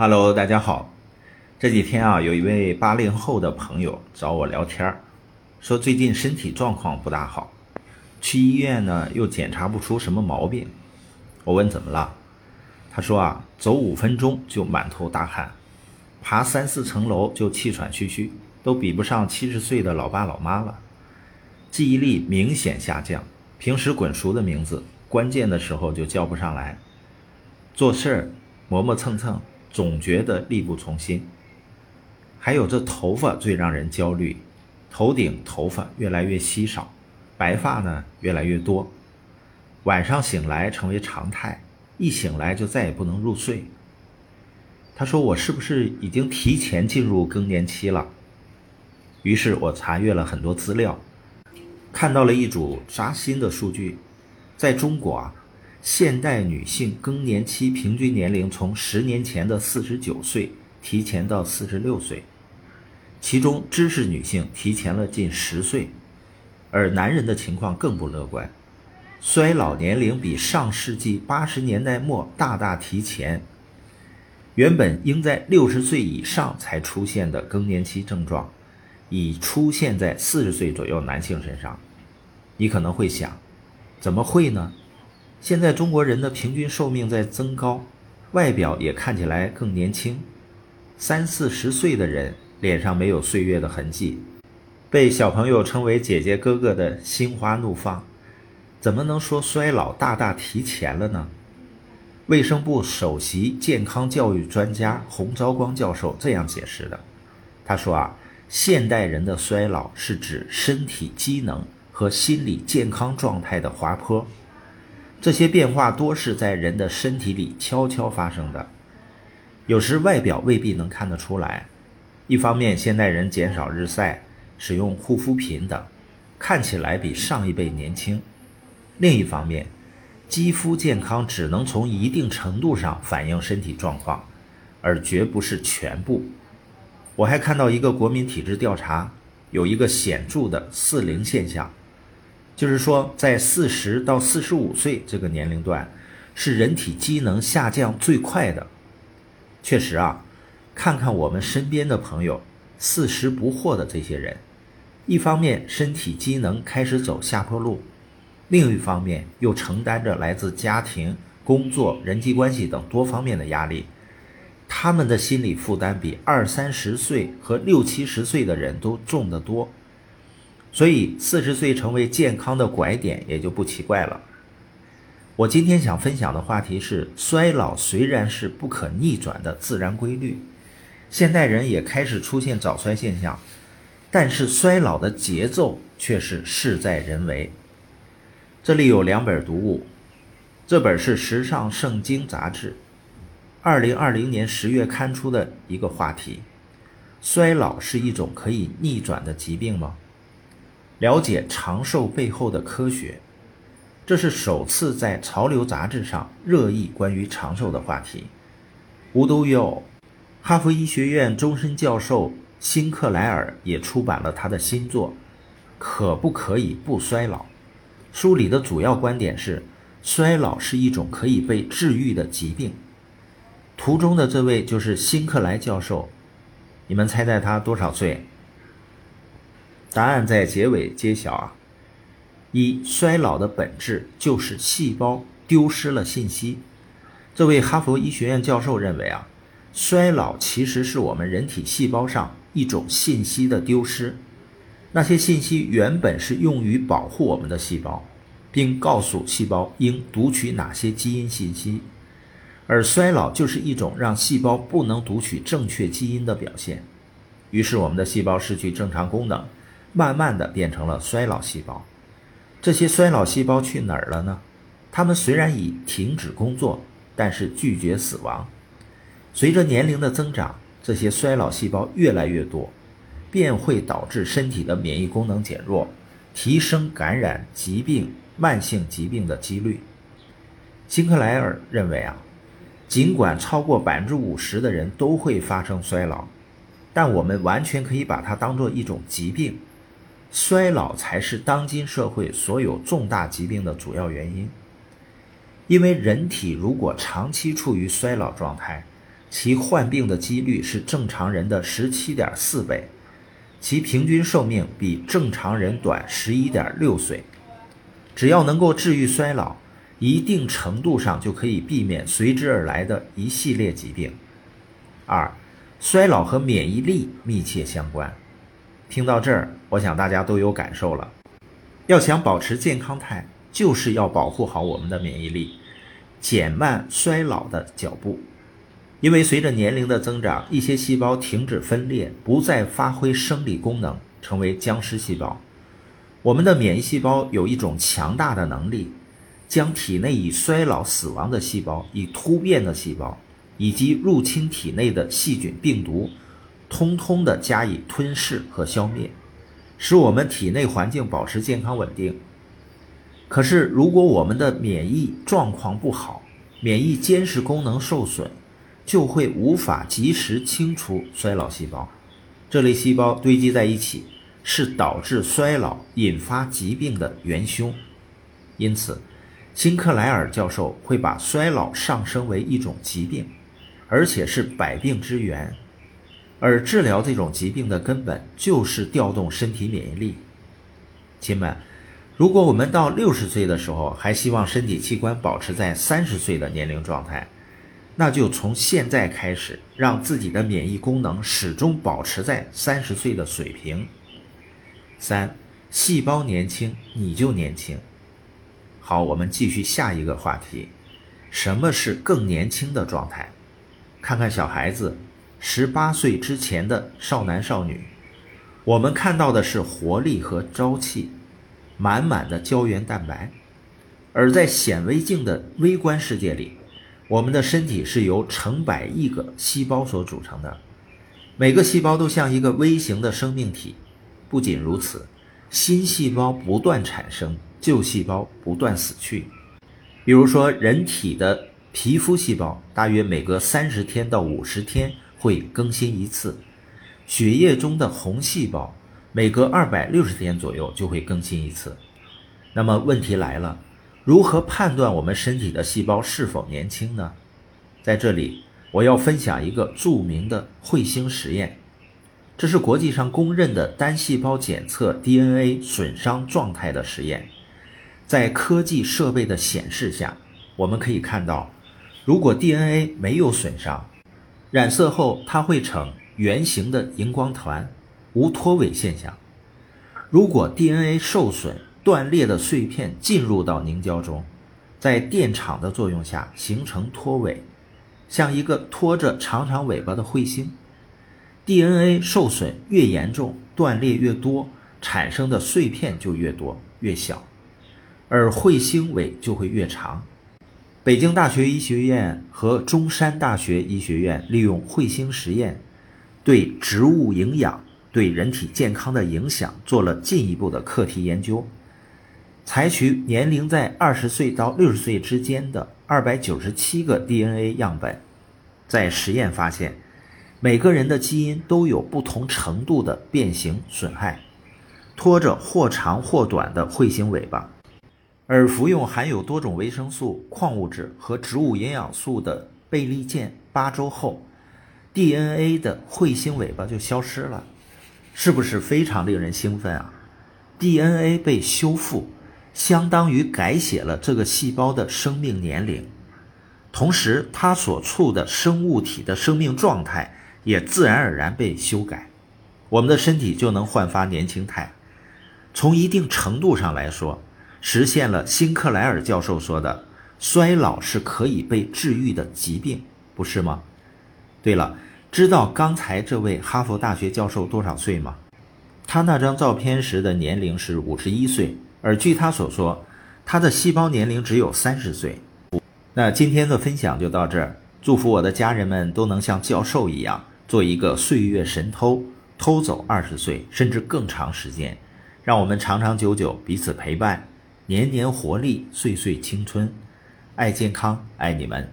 Hello，大家好。这几天啊，有一位八零后的朋友找我聊天儿，说最近身体状况不大好，去医院呢又检查不出什么毛病。我问怎么了，他说啊，走五分钟就满头大汗，爬三四层楼就气喘吁吁，都比不上七十岁的老爸老妈了。记忆力明显下降，平时滚熟的名字，关键的时候就叫不上来。做事儿磨磨蹭蹭，总觉得力不从心。还有这头发最让人焦虑，头顶头发越来越稀少，白发呢越来越多。晚上醒来成为常态，一醒来就再也不能入睡。他说：“我是不是已经提前进入更年期了？”于是我查阅了很多资料。看到了一组扎心的数据，在中国啊，现代女性更年期平均年龄从十年前的四十九岁提前到四十六岁，其中知识女性提前了近十岁，而男人的情况更不乐观，衰老年龄比上世纪八十年代末大大提前，原本应在六十岁以上才出现的更年期症状。已出现在四十岁左右男性身上，你可能会想，怎么会呢？现在中国人的平均寿命在增高，外表也看起来更年轻，三四十岁的人脸上没有岁月的痕迹，被小朋友称为姐姐哥哥的心花怒放，怎么能说衰老大大提前了呢？卫生部首席健康教育专家洪昭光教授这样解释的，他说啊。现代人的衰老是指身体机能和心理健康状态的滑坡，这些变化多是在人的身体里悄悄发生的，有时外表未必能看得出来。一方面，现代人减少日晒，使用护肤品等，看起来比上一辈年轻；另一方面，肌肤健康只能从一定程度上反映身体状况，而绝不是全部。我还看到一个国民体质调查，有一个显著的四零现象，就是说在四十到四十五岁这个年龄段，是人体机能下降最快的。确实啊，看看我们身边的朋友，四十不惑的这些人，一方面身体机能开始走下坡路，另一方面又承担着来自家庭、工作、人际关系等多方面的压力。他们的心理负担比二三十岁和六七十岁的人都重得多，所以四十岁成为健康的拐点也就不奇怪了。我今天想分享的话题是：衰老虽然是不可逆转的自然规律，现代人也开始出现早衰现象，但是衰老的节奏却是事在人为。这里有两本读物，这本是《时尚圣经》杂志。二零二零年十月刊出的一个话题：衰老是一种可以逆转的疾病吗？了解长寿背后的科学，这是首次在《潮流》杂志上热议关于长寿的话题。无独有偶，哈佛医学院终身教授辛克莱尔也出版了他的新作《可不可以不衰老》。书里的主要观点是，衰老是一种可以被治愈的疾病。图中的这位就是辛克莱教授，你们猜猜他多少岁？答案在结尾揭晓啊！一，衰老的本质就是细胞丢失了信息。这位哈佛医学院教授认为啊，衰老其实是我们人体细胞上一种信息的丢失。那些信息原本是用于保护我们的细胞，并告诉细胞应读取哪些基因信息。而衰老就是一种让细胞不能读取正确基因的表现，于是我们的细胞失去正常功能，慢慢的变成了衰老细胞。这些衰老细胞去哪儿了呢？它们虽然已停止工作，但是拒绝死亡。随着年龄的增长，这些衰老细胞越来越多，便会导致身体的免疫功能减弱，提升感染疾病、慢性疾病的几率。辛克莱尔认为啊。尽管超过百分之五十的人都会发生衰老，但我们完全可以把它当做一种疾病。衰老才是当今社会所有重大疾病的主要原因。因为人体如果长期处于衰老状态，其患病的几率是正常人的十七点四倍，其平均寿命比正常人短十一点六岁。只要能够治愈衰老，一定程度上就可以避免随之而来的一系列疾病。二，衰老和免疫力密切相关。听到这儿，我想大家都有感受了。要想保持健康态，就是要保护好我们的免疫力，减慢衰老的脚步。因为随着年龄的增长，一些细胞停止分裂，不再发挥生理功能，成为僵尸细胞。我们的免疫细胞有一种强大的能力，将体内已衰老死亡的细胞、已突变的细胞以及入侵体内的细菌、病毒，通通的加以吞噬和消灭，使我们体内环境保持健康稳定。可是，如果我们的免疫状况不好，免疫监视功能受损，就会无法及时清除衰老细胞，这类细胞堆积在一起。是导致衰老、引发疾病的元凶，因此，辛克莱尔教授会把衰老上升为一种疾病，而且是百病之源，而治疗这种疾病的根本就是调动身体免疫力。亲们，如果我们到六十岁的时候还希望身体器官保持在三十岁的年龄状态，那就从现在开始，让自己的免疫功能始终保持在三十岁的水平。三，细胞年轻，你就年轻。好，我们继续下一个话题，什么是更年轻的状态？看看小孩子，十八岁之前的少男少女，我们看到的是活力和朝气，满满的胶原蛋白。而在显微镜的微观世界里，我们的身体是由成百亿个细胞所组成的，每个细胞都像一个微型的生命体。不仅如此，新细胞不断产生，旧细胞不断死去。比如说，人体的皮肤细胞大约每隔三十天到五十天会更新一次，血液中的红细胞每隔二百六十天左右就会更新一次。那么问题来了，如何判断我们身体的细胞是否年轻呢？在这里，我要分享一个著名的彗星实验。这是国际上公认的单细胞检测 DNA 损伤状态的实验。在科技设备的显示下，我们可以看到，如果 DNA 没有损伤，染色后它会呈圆形的荧光团，无脱尾现象。如果 DNA 受损，断裂的碎片进入到凝胶中，在电场的作用下形成脱尾，像一个拖着长长尾巴的彗星。DNA 受损越严重，断裂越多，产生的碎片就越多越小，而彗星尾就会越长。北京大学医学院和中山大学医学院利用彗星实验，对植物营养对人体健康的影响做了进一步的课题研究。采取年龄在二十岁到六十岁之间的二百九十七个 DNA 样本，在实验发现。每个人的基因都有不同程度的变形损害，拖着或长或短的彗星尾巴，而服用含有多种维生素、矿物质和植物营养素的贝利健八周后，DNA 的彗星尾巴就消失了，是不是非常令人兴奋啊？DNA 被修复，相当于改写了这个细胞的生命年龄，同时它所处的生物体的生命状态。也自然而然被修改，我们的身体就能焕发年轻态。从一定程度上来说，实现了辛克莱尔教授说的“衰老是可以被治愈的疾病”，不是吗？对了，知道刚才这位哈佛大学教授多少岁吗？他那张照片时的年龄是五十一岁，而据他所说，他的细胞年龄只有三十岁。那今天的分享就到这儿，祝福我的家人们都能像教授一样。做一个岁月神偷，偷走二十岁甚至更长时间，让我们长长久久彼此陪伴，年年活力，岁岁青春。爱健康，爱你们。